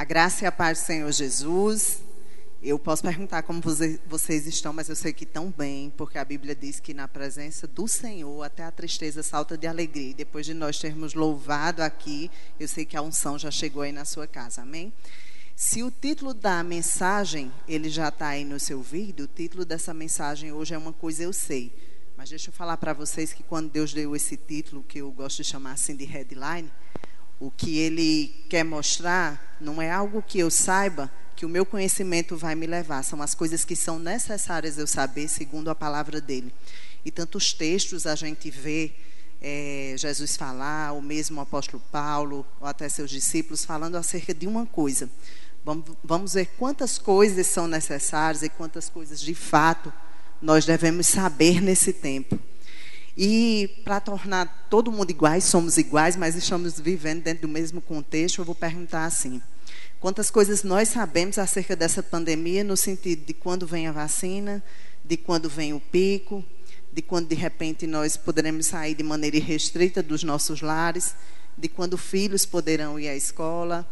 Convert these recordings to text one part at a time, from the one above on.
A graça e a paz do Senhor Jesus. Eu posso perguntar como vocês estão, mas eu sei que estão bem, porque a Bíblia diz que na presença do Senhor até a tristeza salta de alegria. E depois de nós termos louvado aqui, eu sei que a unção já chegou aí na sua casa. Amém? Se o título da mensagem, ele já está aí no seu vídeo, o título dessa mensagem hoje é uma coisa eu sei. Mas deixa eu falar para vocês que quando Deus deu esse título, que eu gosto de chamar assim de headline, o que ele quer mostrar não é algo que eu saiba, que o meu conhecimento vai me levar. São as coisas que são necessárias eu saber, segundo a palavra dele. E tantos textos a gente vê é, Jesus falar, o mesmo apóstolo Paulo, ou até seus discípulos, falando acerca de uma coisa. Vamos, vamos ver quantas coisas são necessárias e quantas coisas de fato nós devemos saber nesse tempo. E para tornar todo mundo iguais, somos iguais, mas estamos vivendo dentro do mesmo contexto, eu vou perguntar assim: quantas coisas nós sabemos acerca dessa pandemia, no sentido de quando vem a vacina, de quando vem o pico, de quando de repente nós poderemos sair de maneira irrestrita dos nossos lares, de quando filhos poderão ir à escola,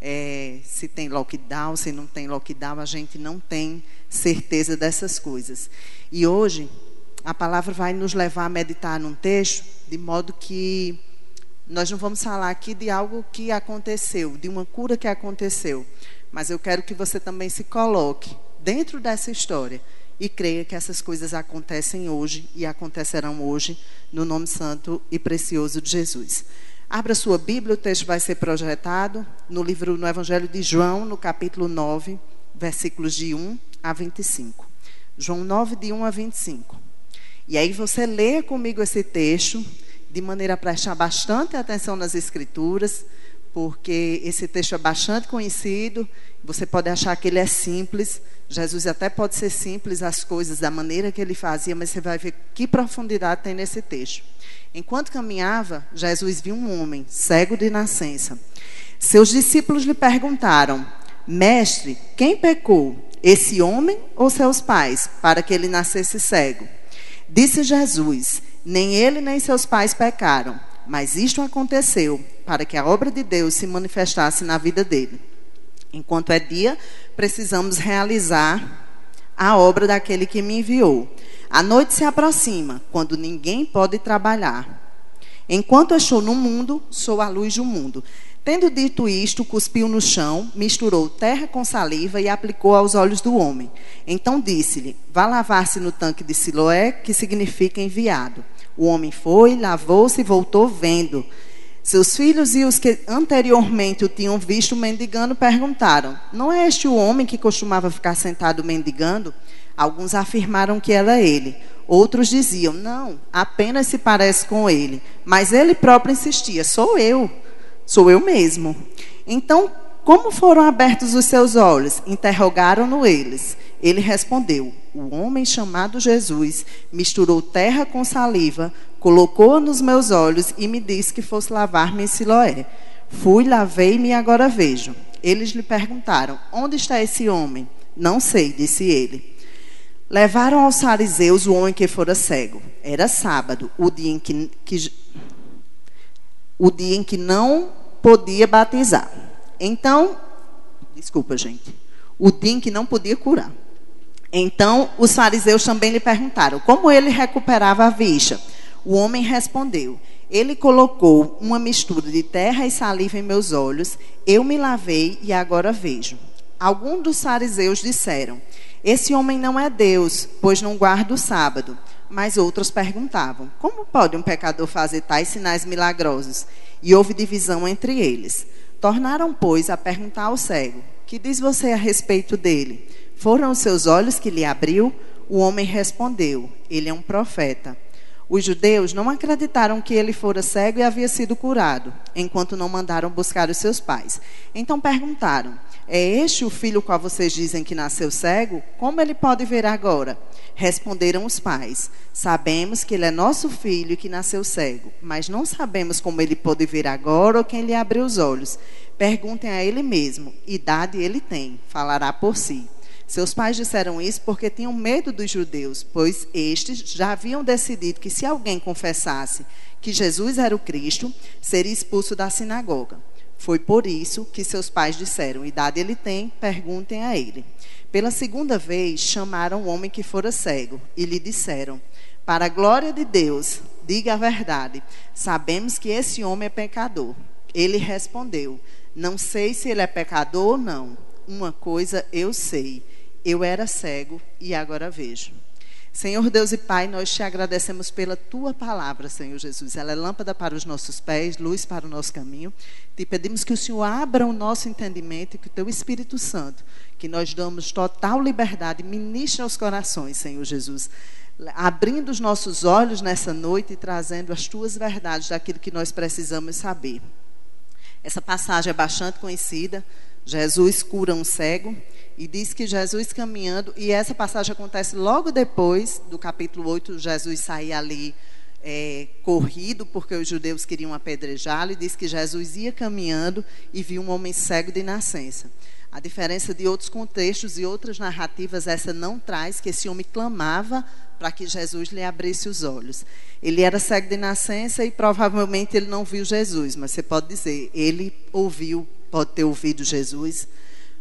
é, se tem lockdown, se não tem lockdown, a gente não tem certeza dessas coisas. E hoje a palavra vai nos levar a meditar num texto, de modo que nós não vamos falar aqui de algo que aconteceu, de uma cura que aconteceu, mas eu quero que você também se coloque dentro dessa história e creia que essas coisas acontecem hoje e acontecerão hoje, no nome santo e precioso de Jesus. Abra sua Bíblia, o texto vai ser projetado no livro, no Evangelho de João, no capítulo 9, versículos de 1 a 25. João 9, de 1 a 25. E aí você lê comigo esse texto, de maneira a prestar bastante atenção nas escrituras, porque esse texto é bastante conhecido, você pode achar que ele é simples, Jesus até pode ser simples as coisas da maneira que ele fazia, mas você vai ver que profundidade tem nesse texto. Enquanto caminhava, Jesus viu um homem cego de nascença. Seus discípulos lhe perguntaram: Mestre, quem pecou, esse homem ou seus pais, para que ele nascesse cego? Disse Jesus: Nem ele nem seus pais pecaram, mas isto aconteceu para que a obra de Deus se manifestasse na vida dele. Enquanto é dia, precisamos realizar a obra daquele que me enviou. A noite se aproxima, quando ninguém pode trabalhar. Enquanto estou no mundo, sou a luz do mundo. Tendo dito isto, cuspiu no chão, misturou terra com saliva e aplicou aos olhos do homem. Então disse-lhe: Vá lavar-se no tanque de Siloé, que significa enviado. O homem foi, lavou-se e voltou vendo. Seus filhos e os que anteriormente o tinham visto mendigando perguntaram: Não é este o homem que costumava ficar sentado mendigando? Alguns afirmaram que era ele. Outros diziam: Não, apenas se parece com ele. Mas ele próprio insistia: Sou eu. Sou eu mesmo. Então, como foram abertos os seus olhos? Interrogaram-no eles. Ele respondeu: O homem chamado Jesus misturou terra com saliva, colocou-a nos meus olhos e me disse que fosse lavar-me em Siloé. Fui, lavei-me e agora vejo. Eles lhe perguntaram: Onde está esse homem? Não sei, disse ele. Levaram aos fariseus o homem que fora cego. Era sábado, o dia em que, que o dia em que não podia batizar. Então, desculpa, gente, o em que não podia curar. Então, os fariseus também lhe perguntaram como ele recuperava a vista. O homem respondeu: Ele colocou uma mistura de terra e saliva em meus olhos, eu me lavei e agora vejo. Alguns dos fariseus disseram: Esse homem não é Deus, pois não guarda o sábado. Mas outros perguntavam: Como pode um pecador fazer tais sinais milagrosos? E houve divisão entre eles. Tornaram, pois, a perguntar ao cego: Que diz você a respeito dele? Foram os seus olhos que lhe abriu? O homem respondeu: Ele é um profeta. Os judeus não acreditaram que ele fora cego e havia sido curado, enquanto não mandaram buscar os seus pais. Então perguntaram: É este o filho qual vocês dizem que nasceu cego? Como ele pode ver agora? Responderam os pais: Sabemos que ele é nosso filho e que nasceu cego, mas não sabemos como ele pode ver agora ou quem lhe abriu os olhos. Perguntem a ele mesmo: idade ele tem, falará por si. Seus pais disseram isso porque tinham medo dos judeus, pois estes já haviam decidido que se alguém confessasse que Jesus era o Cristo, seria expulso da sinagoga. Foi por isso que seus pais disseram: Idade ele tem, perguntem a ele. Pela segunda vez, chamaram o homem que fora cego e lhe disseram: Para a glória de Deus, diga a verdade. Sabemos que esse homem é pecador. Ele respondeu: Não sei se ele é pecador ou não. Uma coisa eu sei: eu era cego e agora vejo. Senhor Deus e Pai, nós te agradecemos pela tua palavra, Senhor Jesus. Ela é lâmpada para os nossos pés, luz para o nosso caminho. Te pedimos que o Senhor abra o nosso entendimento e que o teu Espírito Santo, que nós damos total liberdade, ministre aos corações, Senhor Jesus. Abrindo os nossos olhos nessa noite e trazendo as tuas verdades daquilo que nós precisamos saber. Essa passagem é bastante conhecida. Jesus cura um cego e diz que Jesus caminhando, e essa passagem acontece logo depois do capítulo 8, Jesus sair ali é, corrido, porque os judeus queriam apedrejá-lo, e diz que Jesus ia caminhando e viu um homem cego de nascença. A diferença de outros contextos e outras narrativas, essa não traz que esse homem clamava para que Jesus lhe abrisse os olhos. Ele era cego de nascença e provavelmente ele não viu Jesus, mas você pode dizer, ele ouviu, pode ter ouvido Jesus,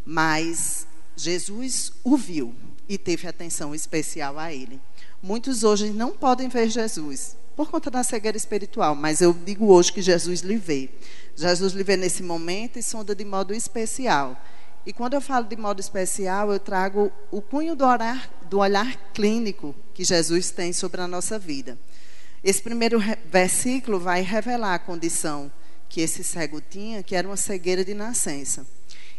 mas Jesus o viu e teve atenção especial a ele. Muitos hoje não podem ver Jesus por conta da cegueira espiritual, mas eu digo hoje que Jesus lhe vê. Jesus lhe vê nesse momento e sonda de modo especial. E quando eu falo de modo especial, eu trago o cunho do, do olhar clínico que Jesus tem sobre a nossa vida. Esse primeiro versículo vai revelar a condição que esse cego tinha, que era uma cegueira de nascença.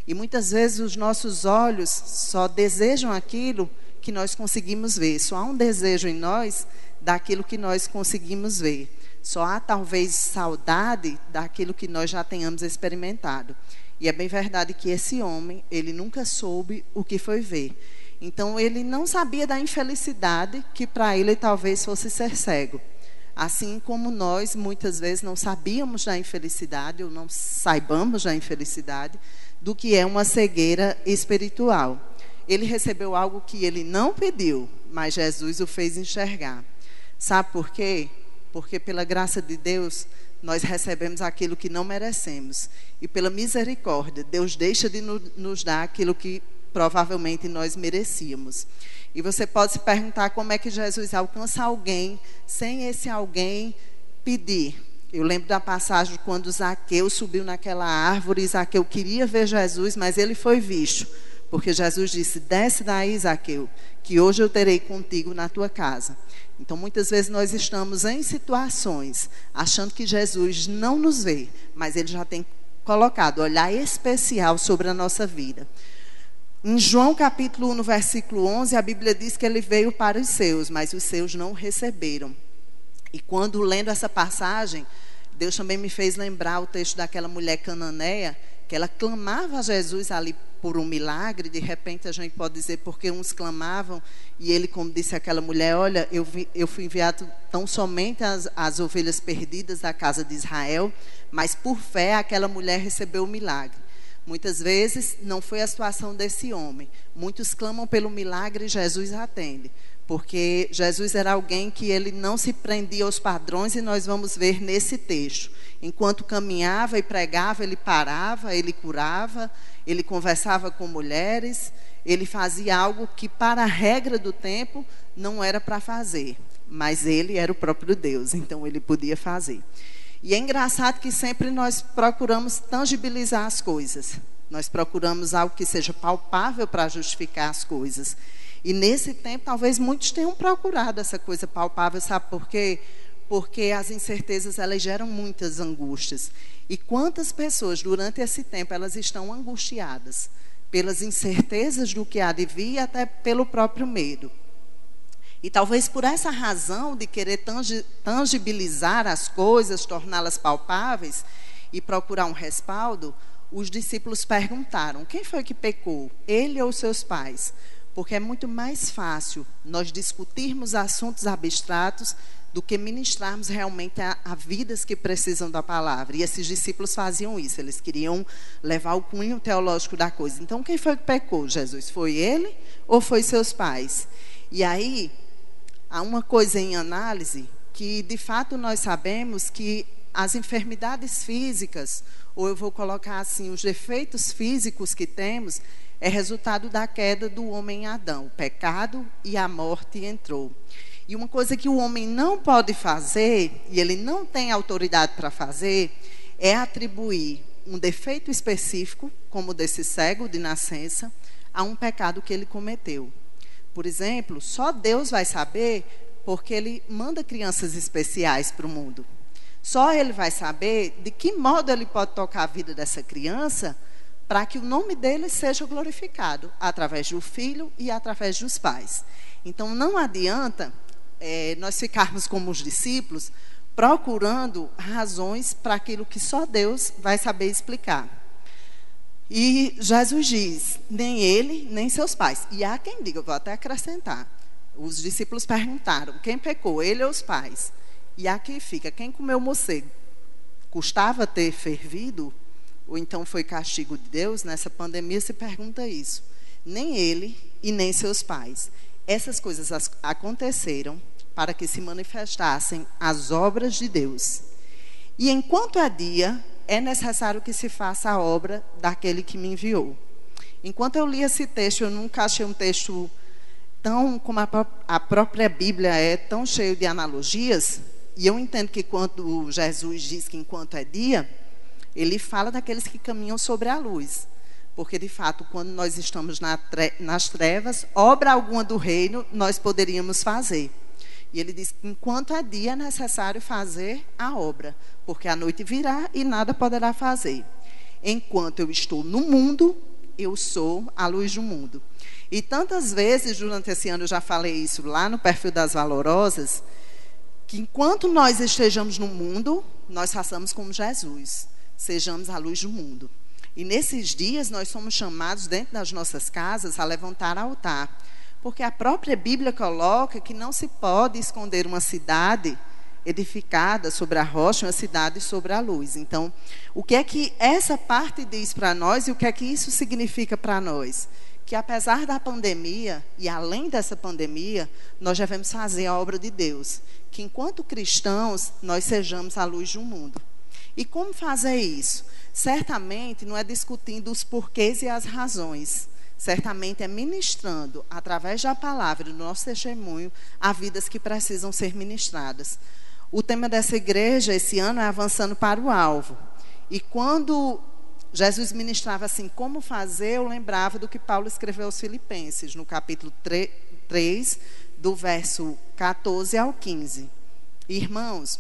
E muitas vezes os nossos olhos só desejam aquilo que nós conseguimos ver. Só há um desejo em nós daquilo que nós conseguimos ver. Só há talvez saudade daquilo que nós já tenhamos experimentado. E é bem verdade que esse homem, ele nunca soube o que foi ver. Então ele não sabia da infelicidade que para ele talvez fosse ser cego. Assim como nós muitas vezes não sabíamos da infelicidade ou não saibamos da infelicidade, do que é uma cegueira espiritual. Ele recebeu algo que ele não pediu, mas Jesus o fez enxergar. Sabe por quê? Porque pela graça de Deus, nós recebemos aquilo que não merecemos. E pela misericórdia, Deus deixa de nos dar aquilo que provavelmente nós merecíamos. E você pode se perguntar como é que Jesus alcança alguém sem esse alguém pedir. Eu lembro da passagem quando Zaqueu subiu naquela árvore, Zaqueu queria ver Jesus, mas ele foi visto. Porque Jesus disse: Desce daí, Zaqueu, que hoje eu terei contigo na tua casa. Então, muitas vezes nós estamos em situações achando que Jesus não nos vê, mas ele já tem colocado olhar especial sobre a nossa vida. Em João capítulo 1, no versículo 11, a Bíblia diz que ele veio para os seus, mas os seus não receberam. E quando lendo essa passagem, Deus também me fez lembrar o texto daquela mulher cananeia, que ela clamava a Jesus ali por um milagre, de repente a gente pode dizer porque uns clamavam, e ele, como disse aquela mulher, olha, eu, vi, eu fui enviado tão somente às, às ovelhas perdidas da casa de Israel, mas por fé aquela mulher recebeu o milagre. Muitas vezes não foi a situação desse homem. Muitos clamam pelo milagre e Jesus atende porque Jesus era alguém que ele não se prendia aos padrões e nós vamos ver nesse texto. Enquanto caminhava e pregava, ele parava, ele curava, ele conversava com mulheres, ele fazia algo que para a regra do tempo não era para fazer, mas ele era o próprio Deus, então ele podia fazer. E é engraçado que sempre nós procuramos tangibilizar as coisas. Nós procuramos algo que seja palpável para justificar as coisas. E nesse tempo, talvez muitos tenham procurado essa coisa palpável, sabe por quê? Porque as incertezas elas geram muitas angústias. E quantas pessoas durante esse tempo elas estão angustiadas pelas incertezas do que há de vir, até pelo próprio medo. E talvez por essa razão de querer tangibilizar as coisas, torná-las palpáveis e procurar um respaldo, os discípulos perguntaram: quem foi que pecou, ele ou seus pais? Porque é muito mais fácil nós discutirmos assuntos abstratos do que ministrarmos realmente a, a, vidas que precisam da palavra. E esses discípulos faziam isso, eles queriam levar o cunho teológico da coisa. Então, quem foi que pecou? Jesus? Foi ele ou foi seus pais? E aí, há uma coisa em análise que, de fato, nós sabemos que as enfermidades físicas, ou eu vou colocar assim, os defeitos físicos que temos, é resultado da queda do homem Adão. O pecado e a morte entrou. E uma coisa que o homem não pode fazer, e ele não tem autoridade para fazer, é atribuir um defeito específico, como desse cego de nascença, a um pecado que ele cometeu. Por exemplo, só Deus vai saber porque ele manda crianças especiais para o mundo. Só ele vai saber de que modo ele pode tocar a vida dessa criança para que o nome dele seja glorificado através do filho e através dos pais. Então não adianta é, nós ficarmos como os discípulos procurando razões para aquilo que só Deus vai saber explicar. E Jesus diz: nem ele, nem seus pais. E há quem diga, vou até acrescentar. Os discípulos perguntaram: quem pecou, ele ou os pais? E aqui fica: quem comeu morcego? Custava ter fervido? Ou então foi castigo de Deus? Nessa pandemia se pergunta isso. Nem ele e nem seus pais. Essas coisas aconteceram para que se manifestassem as obras de Deus. E enquanto é dia, é necessário que se faça a obra daquele que me enviou. Enquanto eu li esse texto, eu nunca achei um texto tão, como a, a própria Bíblia é, tão cheio de analogias. E eu entendo que quando Jesus diz que enquanto é dia, ele fala daqueles que caminham sobre a luz. Porque, de fato, quando nós estamos na tre nas trevas, obra alguma do reino nós poderíamos fazer. E ele diz: enquanto é dia, é necessário fazer a obra, porque a noite virá e nada poderá fazer. Enquanto eu estou no mundo, eu sou a luz do mundo. E tantas vezes durante esse ano eu já falei isso lá no perfil das valorosas, que enquanto nós estejamos no mundo, nós façamos como Jesus, sejamos a luz do mundo. E nesses dias nós somos chamados dentro das nossas casas a levantar altar porque a própria Bíblia coloca que não se pode esconder uma cidade edificada sobre a rocha, uma cidade sobre a luz. Então, o que é que essa parte diz para nós e o que é que isso significa para nós? Que apesar da pandemia e além dessa pandemia, nós devemos fazer a obra de Deus. Que enquanto cristãos, nós sejamos a luz do mundo. E como fazer isso? Certamente não é discutindo os porquês e as razões certamente é ministrando, através da palavra, do nosso testemunho, a vidas que precisam ser ministradas. O tema dessa igreja esse ano é avançando para o alvo. E quando Jesus ministrava assim, como fazer, eu lembrava do que Paulo escreveu aos Filipenses, no capítulo 3, do verso 14 ao 15. Irmãos,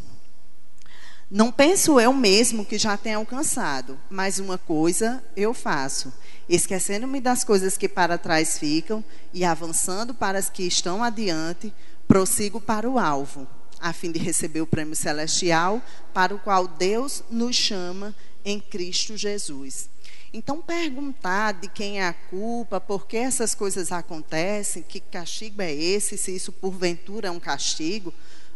não penso eu mesmo que já tenha alcançado, mas uma coisa eu faço esquecendo-me das coisas que para trás ficam e avançando para as que estão adiante, prossigo para o alvo, a fim de receber o prêmio celestial para o qual Deus nos chama em Cristo Jesus. Então, perguntar de quem é a culpa, por que essas coisas acontecem, que castigo é esse, se isso porventura é um castigo.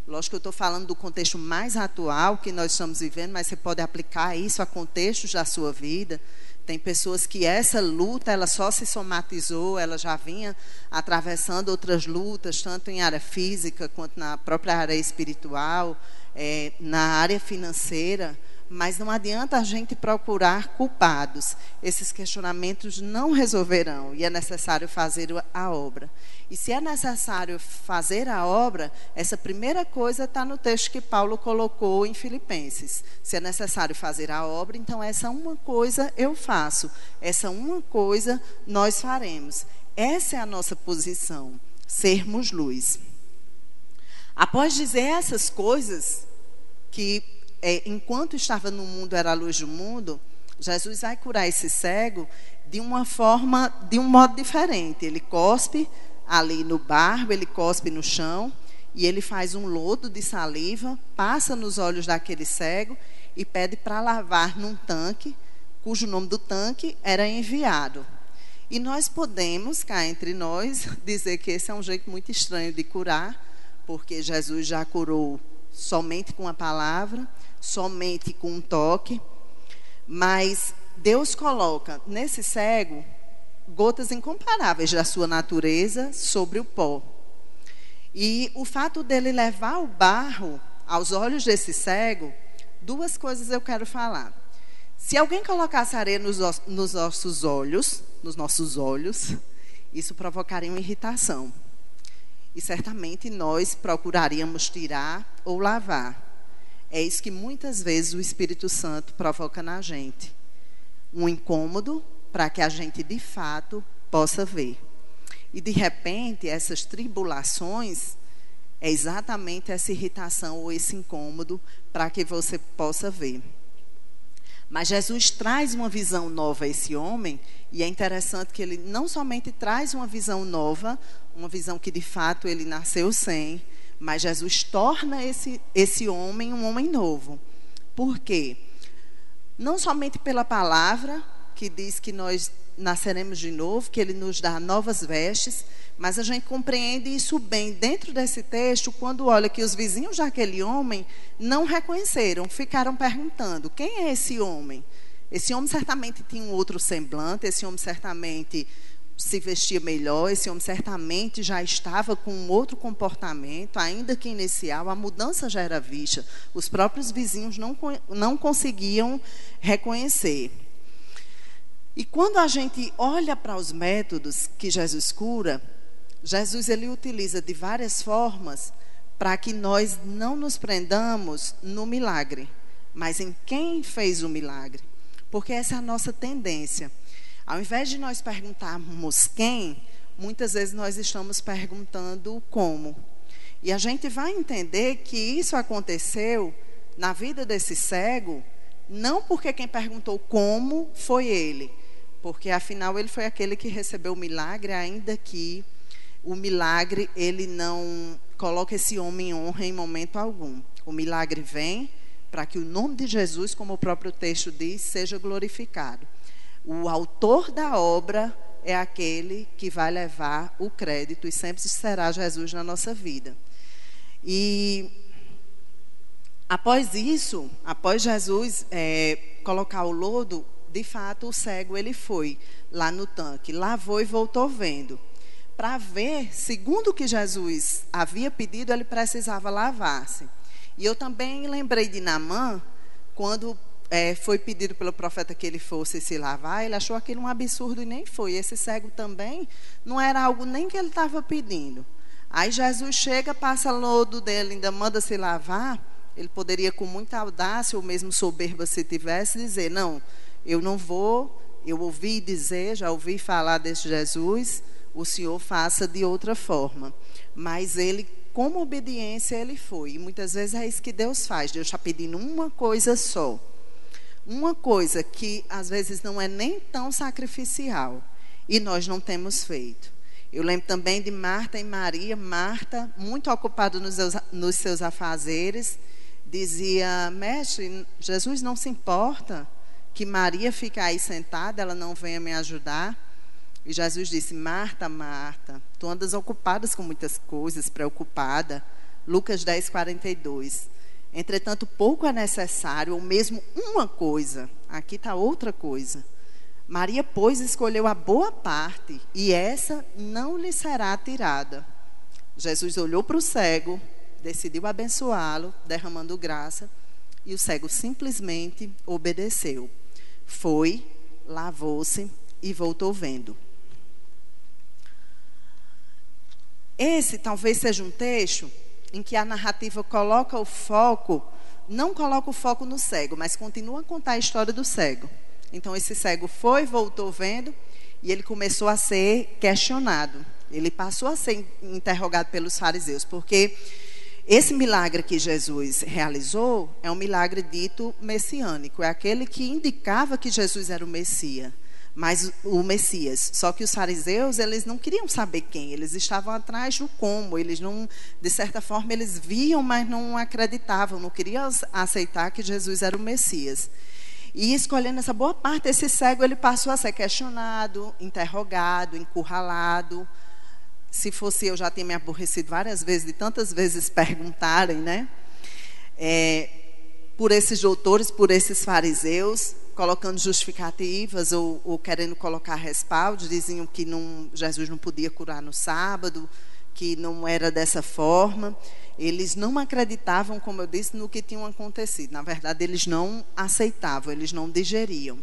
Lógico que eu estou falando do contexto mais atual que nós estamos vivendo, mas você pode aplicar isso a contextos da sua vida. Tem pessoas que essa luta ela só se somatizou, ela já vinha atravessando outras lutas, tanto em área física quanto na própria área espiritual, é, na área financeira. Mas não adianta a gente procurar culpados. Esses questionamentos não resolverão e é necessário fazer a obra. E se é necessário fazer a obra, essa primeira coisa está no texto que Paulo colocou em Filipenses. Se é necessário fazer a obra, então essa uma coisa eu faço, essa uma coisa nós faremos. Essa é a nossa posição, sermos luz. Após dizer essas coisas, que é, enquanto estava no mundo era a luz do mundo, Jesus vai curar esse cego de uma forma, de um modo diferente. Ele cospe ali no barro, ele cospe no chão e ele faz um lodo de saliva, passa nos olhos daquele cego e pede para lavar num tanque, cujo nome do tanque era enviado. E nós podemos, cá entre nós, dizer que esse é um jeito muito estranho de curar, porque Jesus já curou somente com a palavra, somente com um toque, mas Deus coloca nesse cego gotas incomparáveis da sua natureza sobre o pó. E o fato dele levar o barro aos olhos desse cego duas coisas eu quero falar. Se alguém colocasse areia nos, nos nossos olhos, nos nossos olhos, isso provocaria uma irritação. E certamente nós procuraríamos tirar ou lavar. É isso que muitas vezes o Espírito Santo provoca na gente. Um incômodo para que a gente de fato possa ver. E de repente, essas tribulações é exatamente essa irritação ou esse incômodo para que você possa ver. Mas Jesus traz uma visão nova a esse homem, e é interessante que ele não somente traz uma visão nova, uma visão que de fato ele nasceu sem, mas Jesus torna esse, esse homem um homem novo. Por quê? Não somente pela palavra, que diz que nós nasceremos de novo, que ele nos dá novas vestes, mas a gente compreende isso bem dentro desse texto quando olha que os vizinhos daquele homem não reconheceram, ficaram perguntando: quem é esse homem? Esse homem certamente tinha um outro semblante, esse homem certamente se vestia melhor, esse homem certamente já estava com um outro comportamento, ainda que inicial, a mudança já era vista. Os próprios vizinhos não, não conseguiam reconhecer. E quando a gente olha para os métodos que Jesus cura, Jesus ele utiliza de várias formas para que nós não nos prendamos no milagre, mas em quem fez o milagre. Porque essa é a nossa tendência. Ao invés de nós perguntarmos quem, muitas vezes nós estamos perguntando como. E a gente vai entender que isso aconteceu na vida desse cego, não porque quem perguntou como foi ele, porque afinal ele foi aquele que recebeu o milagre, ainda que o milagre ele não coloca esse homem em honra em momento algum. O milagre vem para que o nome de Jesus, como o próprio texto diz, seja glorificado. O autor da obra é aquele que vai levar o crédito e sempre será Jesus na nossa vida. E após isso, após Jesus é, colocar o lodo, de fato, o cego ele foi lá no tanque, lavou e voltou vendo. Para ver, segundo o que Jesus havia pedido, ele precisava lavar-se. E eu também lembrei de Namã, quando é, foi pedido pelo profeta que ele fosse se lavar, ele achou aquilo um absurdo e nem foi. Esse cego também não era algo nem que ele estava pedindo. Aí Jesus chega, passa lodo dele, ainda manda se lavar. Ele poderia, com muita audácia ou mesmo soberba, se tivesse, dizer: Não, eu não vou, eu ouvi dizer, já ouvi falar desse Jesus, o Senhor faça de outra forma. Mas ele, como obediência, ele foi. E muitas vezes é isso que Deus faz. Deus está pedindo uma coisa só. Uma coisa que às vezes não é nem tão sacrificial. E nós não temos feito. Eu lembro também de Marta e Maria. Marta, muito ocupada nos nos seus afazeres, dizia: Mestre, Jesus não se importa que Maria fica aí sentada, ela não venha me ajudar. E Jesus disse: Marta, Marta, tu andas ocupada com muitas coisas, preocupada. Lucas 10, 42. Entretanto, pouco é necessário, ou mesmo uma coisa. Aqui está outra coisa. Maria, pois, escolheu a boa parte, e essa não lhe será tirada. Jesus olhou para o cego, decidiu abençoá-lo, derramando graça, e o cego simplesmente obedeceu. Foi, lavou-se e voltou vendo. Esse talvez seja um texto em que a narrativa coloca o foco, não coloca o foco no cego, mas continua a contar a história do cego. Então esse cego foi, voltou vendo e ele começou a ser questionado. Ele passou a ser interrogado pelos fariseus, porque esse milagre que Jesus realizou é um milagre dito messiânico, é aquele que indicava que Jesus era o Messias, mas o Messias. Só que os fariseus, eles não queriam saber quem, eles estavam atrás do como, eles não, de certa forma, eles viam, mas não acreditavam, não queriam aceitar que Jesus era o Messias. E escolhendo essa boa parte, esse cego ele passou a ser questionado, interrogado, encurralado, se fosse eu, já tinha me aborrecido várias vezes, de tantas vezes perguntarem, né? É, por esses doutores, por esses fariseus, colocando justificativas ou, ou querendo colocar respaldos, diziam que não, Jesus não podia curar no sábado, que não era dessa forma. Eles não acreditavam, como eu disse, no que tinha acontecido. Na verdade, eles não aceitavam, eles não digeriam.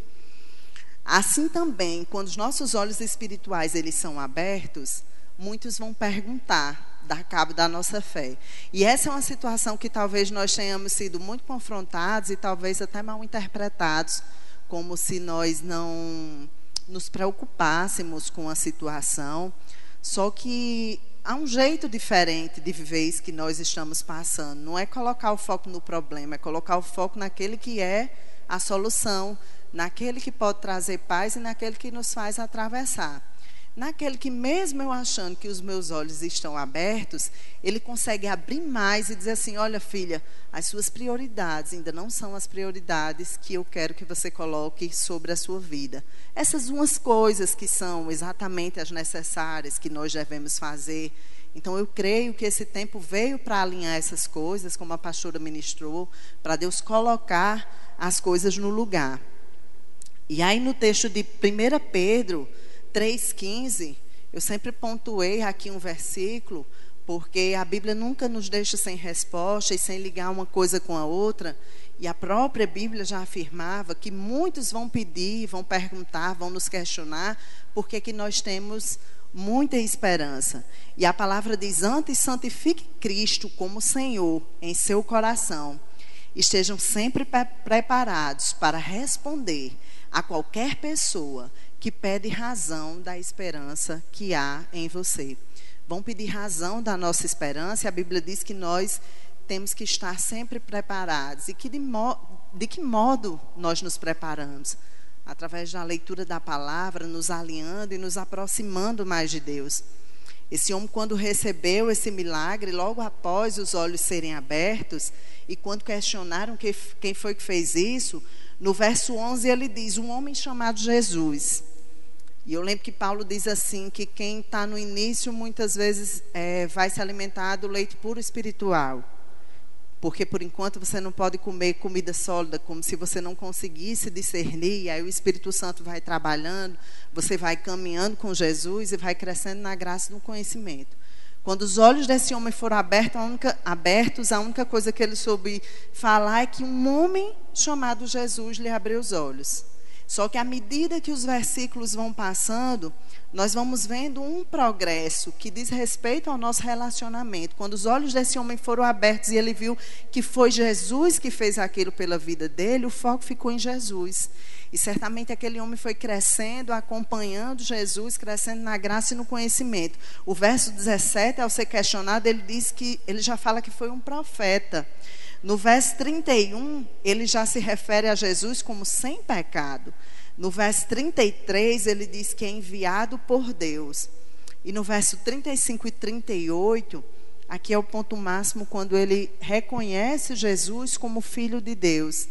Assim também, quando os nossos olhos espirituais eles são abertos, muitos vão perguntar, dar cabo da nossa fé. E essa é uma situação que talvez nós tenhamos sido muito confrontados e talvez até mal interpretados, como se nós não nos preocupássemos com a situação. Só que há um jeito diferente de viver que nós estamos passando. Não é colocar o foco no problema, é colocar o foco naquele que é a solução, naquele que pode trazer paz e naquele que nos faz atravessar. Naquele que, mesmo eu achando que os meus olhos estão abertos, ele consegue abrir mais e dizer assim: Olha, filha, as suas prioridades ainda não são as prioridades que eu quero que você coloque sobre a sua vida. Essas umas coisas que são exatamente as necessárias que nós devemos fazer. Então, eu creio que esse tempo veio para alinhar essas coisas, como a pastora ministrou, para Deus colocar as coisas no lugar. E aí, no texto de 1 Pedro 3,15, eu sempre pontuei aqui um versículo, porque a Bíblia nunca nos deixa sem resposta e sem ligar uma coisa com a outra. E a própria Bíblia já afirmava que muitos vão pedir, vão perguntar, vão nos questionar, porque que nós temos muita esperança. E a palavra diz: Antes santifique Cristo como Senhor em seu coração. Estejam sempre preparados para responder a qualquer pessoa que pede razão da esperança que há em você. Vão pedir razão da nossa esperança, e a Bíblia diz que nós temos que estar sempre preparados. E que de, mo de que modo nós nos preparamos? Através da leitura da palavra, nos alinhando e nos aproximando mais de Deus. Esse homem, quando recebeu esse milagre, logo após os olhos serem abertos, e quando questionaram que, quem foi que fez isso, no verso 11 ele diz: Um homem chamado Jesus. E eu lembro que Paulo diz assim: que quem está no início muitas vezes é, vai se alimentar do leite puro espiritual. Porque por enquanto você não pode comer comida sólida, como se você não conseguisse discernir. E aí o Espírito Santo vai trabalhando, você vai caminhando com Jesus e vai crescendo na graça no conhecimento. Quando os olhos desse homem foram abertos a, única, abertos, a única coisa que ele soube falar é que um homem chamado Jesus lhe abriu os olhos. Só que à medida que os versículos vão passando, nós vamos vendo um progresso que diz respeito ao nosso relacionamento. Quando os olhos desse homem foram abertos e ele viu que foi Jesus que fez aquilo pela vida dele, o foco ficou em Jesus. E certamente aquele homem foi crescendo, acompanhando Jesus, crescendo na graça e no conhecimento. O verso 17, ao ser questionado, ele diz que ele já fala que foi um profeta. No verso 31, ele já se refere a Jesus como sem pecado. No verso 33, ele diz que é enviado por Deus. E no verso 35 e 38, aqui é o ponto máximo quando ele reconhece Jesus como filho de Deus.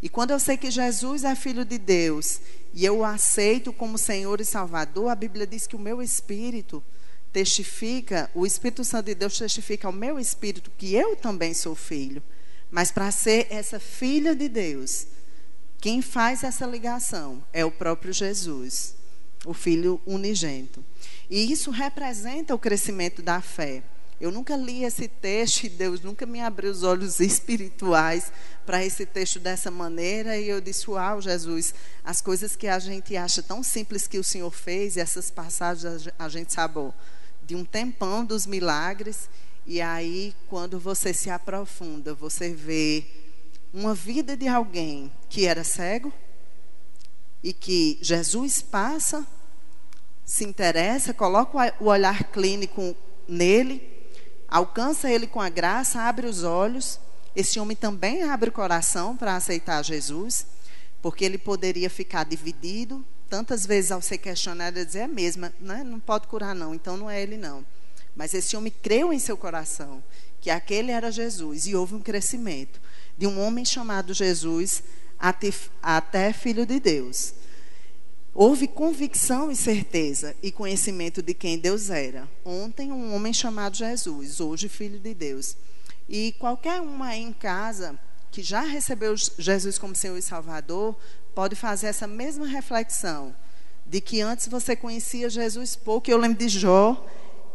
E quando eu sei que Jesus é filho de Deus e eu o aceito como Senhor e Salvador, a Bíblia diz que o meu espírito testifica, o Espírito Santo de Deus testifica ao meu espírito que eu também sou filho. Mas para ser essa filha de Deus, quem faz essa ligação é o próprio Jesus, o Filho unigênito. E isso representa o crescimento da fé. Eu nunca li esse texto e Deus nunca me abriu os olhos espirituais para esse texto dessa maneira. E eu disse: Uau, Jesus, as coisas que a gente acha tão simples que o Senhor fez, e essas passagens a gente sabe de um tempão dos milagres. E aí, quando você se aprofunda, você vê uma vida de alguém que era cego e que Jesus passa, se interessa, coloca o olhar clínico nele, alcança ele com a graça, abre os olhos. Esse homem também abre o coração para aceitar Jesus, porque ele poderia ficar dividido. Tantas vezes ao ser questionado, ele dizer, é a mesma, né? não pode curar não, então não é ele não. Mas esse homem creu em seu coração que aquele era Jesus e houve um crescimento de um homem chamado Jesus até, até filho de Deus. Houve convicção e certeza e conhecimento de quem Deus era. Ontem, um homem chamado Jesus, hoje, filho de Deus. E qualquer um aí em casa que já recebeu Jesus como Senhor e Salvador, pode fazer essa mesma reflexão. De que antes você conhecia Jesus pouco. Eu lembro de Jó,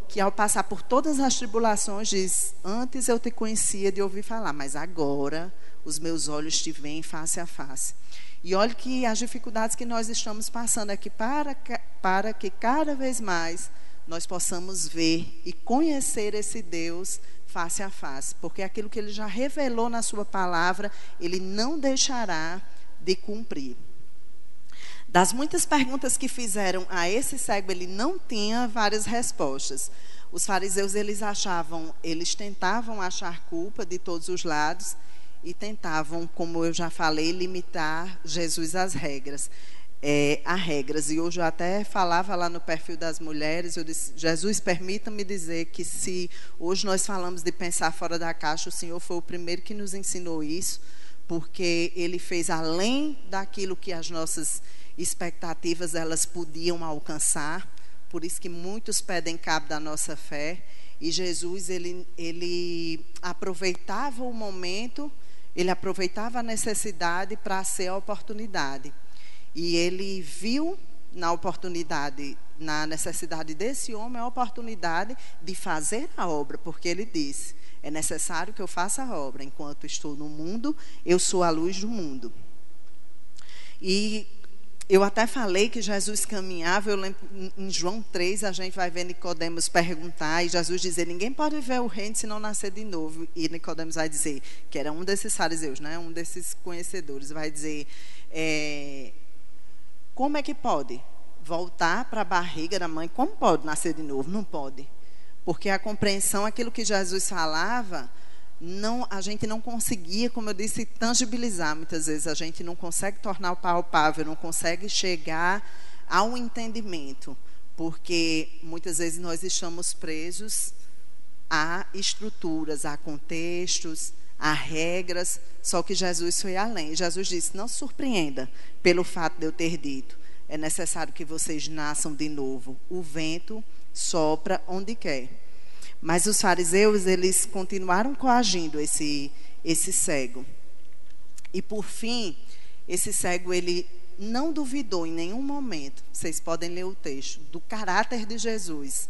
que ao passar por todas as tribulações diz: Antes eu te conhecia de ouvir falar, mas agora os meus olhos te veem face a face. E olhe que as dificuldades que nós estamos passando aqui para, para que cada vez mais nós possamos ver e conhecer esse Deus face a face, porque aquilo que ele já revelou na sua palavra, ele não deixará de cumprir. Das muitas perguntas que fizeram a esse cego, ele não tinha várias respostas. Os fariseus eles achavam, eles tentavam achar culpa de todos os lados e tentavam, como eu já falei, limitar Jesus às regras. É, a regras. E hoje eu até falava lá no perfil das mulheres, eu disse, Jesus, permita-me dizer que se hoje nós falamos de pensar fora da caixa, o Senhor foi o primeiro que nos ensinou isso, porque Ele fez além daquilo que as nossas expectativas elas podiam alcançar, por isso que muitos pedem cabo da nossa fé, e Jesus, ele, ele aproveitava o momento ele aproveitava a necessidade para ser a oportunidade. E ele viu na oportunidade, na necessidade desse homem, a oportunidade de fazer a obra, porque ele disse: é necessário que eu faça a obra. Enquanto estou no mundo, eu sou a luz do mundo. E eu até falei que Jesus caminhava, eu lembro, em João 3, a gente vai ver Nicodemos perguntar, e Jesus dizer, ninguém pode ver o reino se não nascer de novo. E Nicodemos vai dizer, que era um desses fariseus, né, um desses conhecedores, vai dizer, é, como é que pode voltar para a barriga da mãe? Como pode nascer de novo? Não pode. Porque a compreensão, aquilo que Jesus falava, não, a gente não conseguia, como eu disse, tangibilizar muitas vezes. A gente não consegue tornar palpável, não consegue chegar ao entendimento, porque muitas vezes nós estamos presos a estruturas, a contextos, a regras, só que Jesus foi além. Jesus disse: Não se surpreenda pelo fato de eu ter dito, é necessário que vocês nasçam de novo. O vento sopra onde quer. Mas os fariseus, eles continuaram coagindo esse, esse cego. E por fim, esse cego, ele não duvidou em nenhum momento, vocês podem ler o texto, do caráter de Jesus.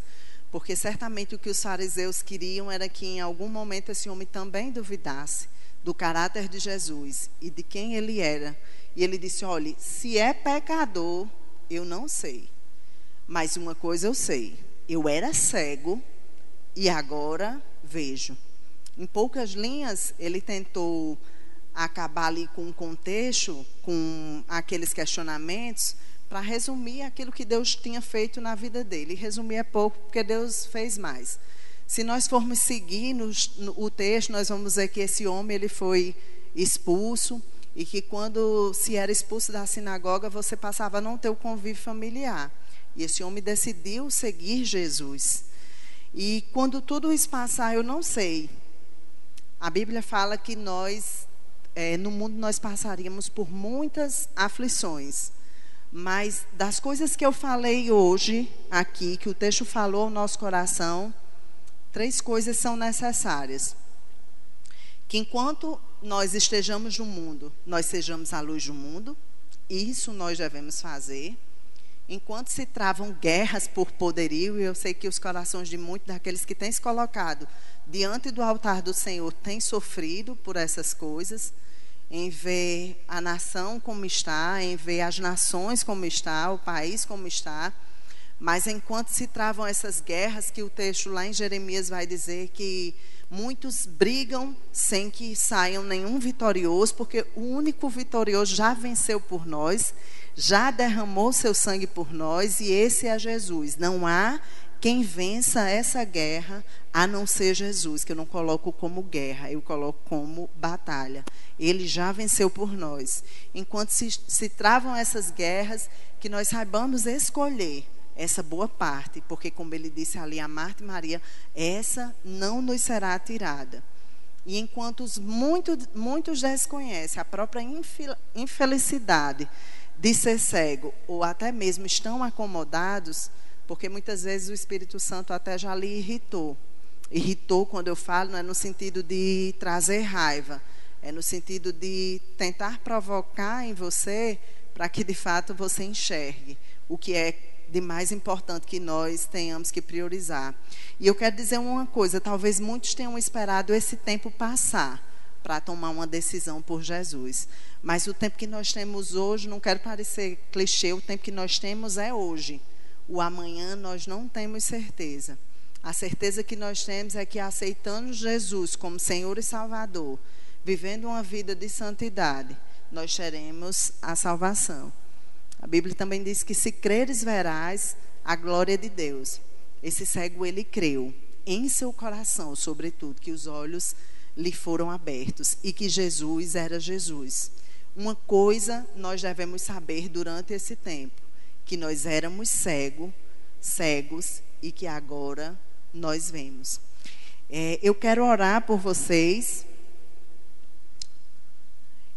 Porque certamente o que os fariseus queriam era que em algum momento esse homem também duvidasse do caráter de Jesus e de quem ele era. E ele disse: olhe, se é pecador, eu não sei. Mas uma coisa eu sei: eu era cego e agora vejo. Em poucas linhas, ele tentou acabar ali com o contexto, com aqueles questionamentos, para resumir aquilo que Deus tinha feito na vida dele. Resumir é pouco, porque Deus fez mais. Se nós formos seguir no, o texto, nós vamos ver que esse homem ele foi expulso e que quando se era expulso da sinagoga, você passava a não ter o convívio familiar. E esse homem decidiu seguir Jesus. E quando tudo isso passar, eu não sei. A Bíblia fala que nós, é, no mundo, nós passaríamos por muitas aflições. Mas das coisas que eu falei hoje aqui, que o texto falou ao nosso coração, três coisas são necessárias. Que enquanto nós estejamos no mundo, nós sejamos a luz do mundo, isso nós devemos fazer. Enquanto se travam guerras por poderio, e eu sei que os corações de muitos daqueles que têm se colocado diante do altar do Senhor têm sofrido por essas coisas, em ver a nação como está, em ver as nações como está, o país como está. Mas enquanto se travam essas guerras, que o texto lá em Jeremias vai dizer que muitos brigam sem que saiam nenhum vitorioso, porque o único vitorioso já venceu por nós já derramou seu sangue por nós e esse é Jesus. Não há quem vença essa guerra a não ser Jesus, que eu não coloco como guerra, eu coloco como batalha. Ele já venceu por nós. Enquanto se, se travam essas guerras, que nós saibamos escolher essa boa parte, porque, como ele disse ali a Marta e Maria, essa não nos será tirada. E enquanto muito, muitos desconhecem a própria infelicidade de ser cego, ou até mesmo estão acomodados, porque muitas vezes o Espírito Santo até já lhe irritou. Irritou, quando eu falo, não é no sentido de trazer raiva, é no sentido de tentar provocar em você para que de fato você enxergue o que é de mais importante que nós tenhamos que priorizar. E eu quero dizer uma coisa: talvez muitos tenham esperado esse tempo passar para tomar uma decisão por Jesus. Mas o tempo que nós temos hoje, não quero parecer clichê, o tempo que nós temos é hoje. O amanhã nós não temos certeza. A certeza que nós temos é que aceitando Jesus como Senhor e Salvador, vivendo uma vida de santidade, nós teremos a salvação. A Bíblia também diz que se creres verás a glória de Deus. Esse cego ele creu em seu coração, sobretudo, que os olhos lhe foram abertos e que Jesus era Jesus. Uma coisa nós devemos saber durante esse tempo, que nós éramos cego, cegos e que agora nós vemos. É, eu quero orar por vocês.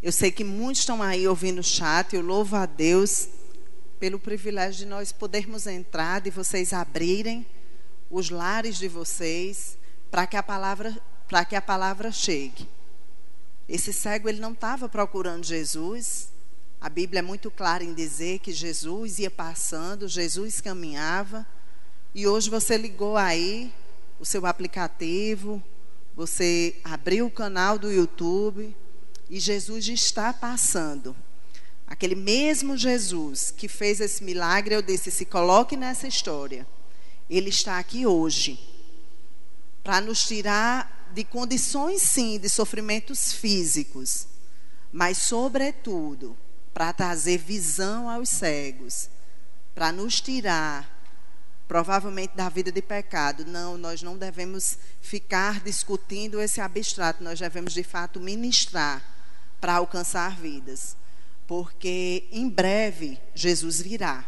Eu sei que muitos estão aí ouvindo o chat. Eu louvo a Deus pelo privilégio de nós podermos entrar, de vocês abrirem os lares de vocês para que a palavra para que a palavra chegue. Esse cego ele não estava procurando Jesus. A Bíblia é muito clara em dizer que Jesus ia passando, Jesus caminhava. E hoje você ligou aí o seu aplicativo, você abriu o canal do YouTube e Jesus está passando. Aquele mesmo Jesus que fez esse milagre, eu disse: se coloque nessa história. Ele está aqui hoje para nos tirar de condições, sim, de sofrimentos físicos, mas, sobretudo, para trazer visão aos cegos, para nos tirar provavelmente da vida de pecado. Não, nós não devemos ficar discutindo esse abstrato, nós devemos de fato ministrar para alcançar vidas. Porque em breve Jesus virá.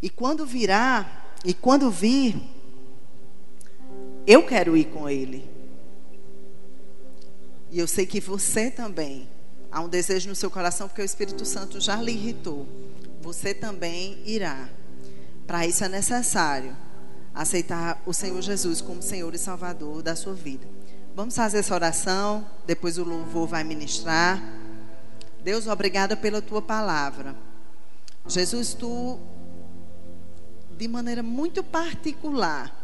E quando virá, e quando vir, eu quero ir com ele. E eu sei que você também. Há um desejo no seu coração, porque o Espírito Santo já lhe irritou. Você também irá. Para isso é necessário aceitar o Senhor Jesus como Senhor e Salvador da sua vida. Vamos fazer essa oração, depois o louvor vai ministrar. Deus, obrigada pela tua palavra. Jesus, tu, de maneira muito particular,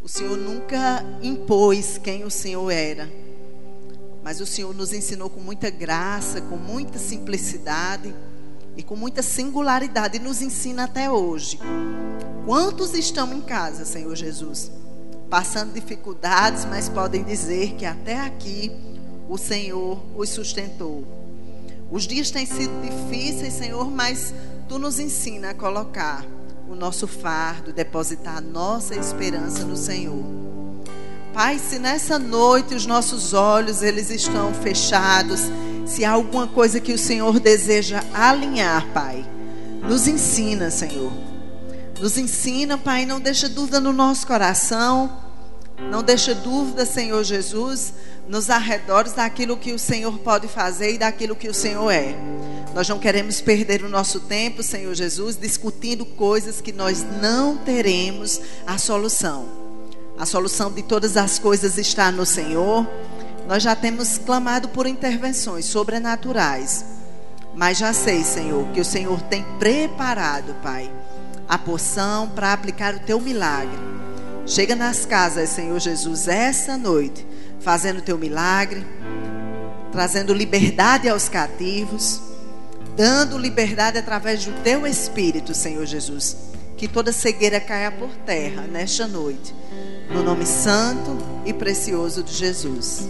o Senhor nunca impôs quem o Senhor era, mas o Senhor nos ensinou com muita graça, com muita simplicidade e com muita singularidade, e nos ensina até hoje. Quantos estão em casa, Senhor Jesus, passando dificuldades, mas podem dizer que até aqui o Senhor os sustentou. Os dias têm sido difíceis, Senhor, mas tu nos ensina a colocar o nosso fardo, depositar a nossa esperança no Senhor. Pai, se nessa noite os nossos olhos eles estão fechados, se há alguma coisa que o Senhor deseja alinhar, Pai, nos ensina, Senhor. Nos ensina, Pai, não deixa dúvida no nosso coração. Não deixa dúvida, Senhor Jesus, nos arredores daquilo que o Senhor pode fazer e daquilo que o Senhor é. Nós não queremos perder o nosso tempo, Senhor Jesus, discutindo coisas que nós não teremos a solução. A solução de todas as coisas está no Senhor. Nós já temos clamado por intervenções sobrenaturais. Mas já sei, Senhor, que o Senhor tem preparado, Pai, a poção para aplicar o teu milagre. Chega nas casas, Senhor Jesus, essa noite, fazendo o teu milagre, trazendo liberdade aos cativos, dando liberdade através do teu espírito, Senhor Jesus. Que toda cegueira caia por terra nesta noite. No nome santo e precioso de Jesus.